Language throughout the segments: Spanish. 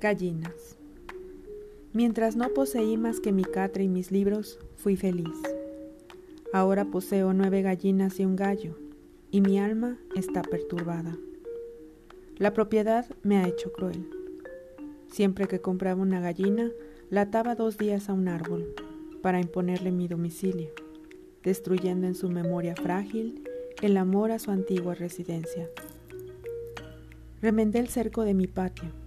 Gallinas. Mientras no poseí más que mi catre y mis libros, fui feliz. Ahora poseo nueve gallinas y un gallo, y mi alma está perturbada. La propiedad me ha hecho cruel. Siempre que compraba una gallina, la ataba dos días a un árbol para imponerle mi domicilio, destruyendo en su memoria frágil el amor a su antigua residencia. Remendé el cerco de mi patio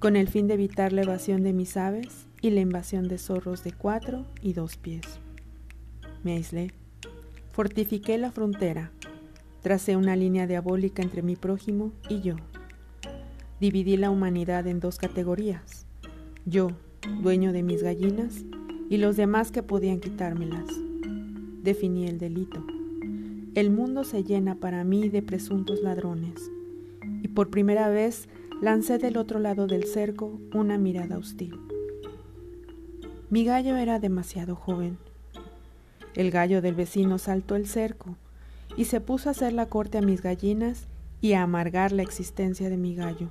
con el fin de evitar la evasión de mis aves y la invasión de zorros de cuatro y dos pies. Me aislé, fortifiqué la frontera, tracé una línea diabólica entre mi prójimo y yo. Dividí la humanidad en dos categorías, yo, dueño de mis gallinas, y los demás que podían quitármelas. Definí el delito. El mundo se llena para mí de presuntos ladrones, y por primera vez lancé del otro lado del cerco una mirada hostil. Mi gallo era demasiado joven. El gallo del vecino saltó el cerco y se puso a hacer la corte a mis gallinas y a amargar la existencia de mi gallo.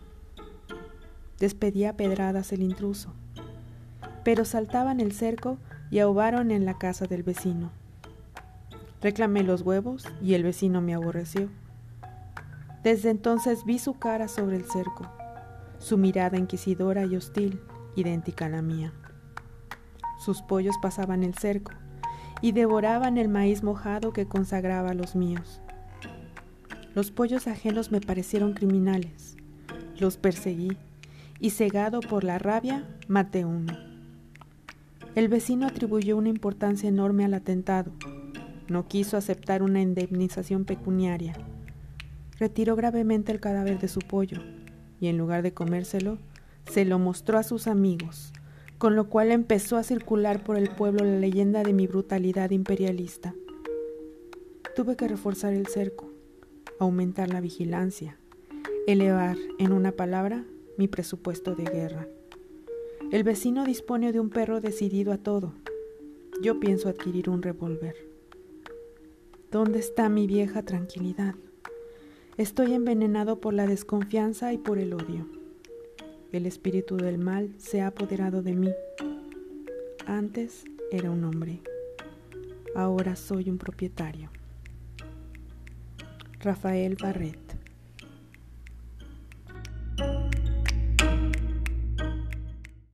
Despedía pedradas el intruso, pero saltaban el cerco y ahogaron en la casa del vecino. Reclamé los huevos y el vecino me aborreció. Desde entonces vi su cara sobre el cerco su mirada inquisidora y hostil, idéntica a la mía. Sus pollos pasaban el cerco y devoraban el maíz mojado que consagraba a los míos. Los pollos ajenos me parecieron criminales. Los perseguí y cegado por la rabia, maté uno. El vecino atribuyó una importancia enorme al atentado. No quiso aceptar una indemnización pecuniaria. Retiró gravemente el cadáver de su pollo y en lugar de comérselo, se lo mostró a sus amigos, con lo cual empezó a circular por el pueblo la leyenda de mi brutalidad imperialista. Tuve que reforzar el cerco, aumentar la vigilancia, elevar, en una palabra, mi presupuesto de guerra. El vecino dispone de un perro decidido a todo. Yo pienso adquirir un revólver. ¿Dónde está mi vieja tranquilidad? Estoy envenenado por la desconfianza y por el odio. El espíritu del mal se ha apoderado de mí. Antes era un hombre, ahora soy un propietario. Rafael Barret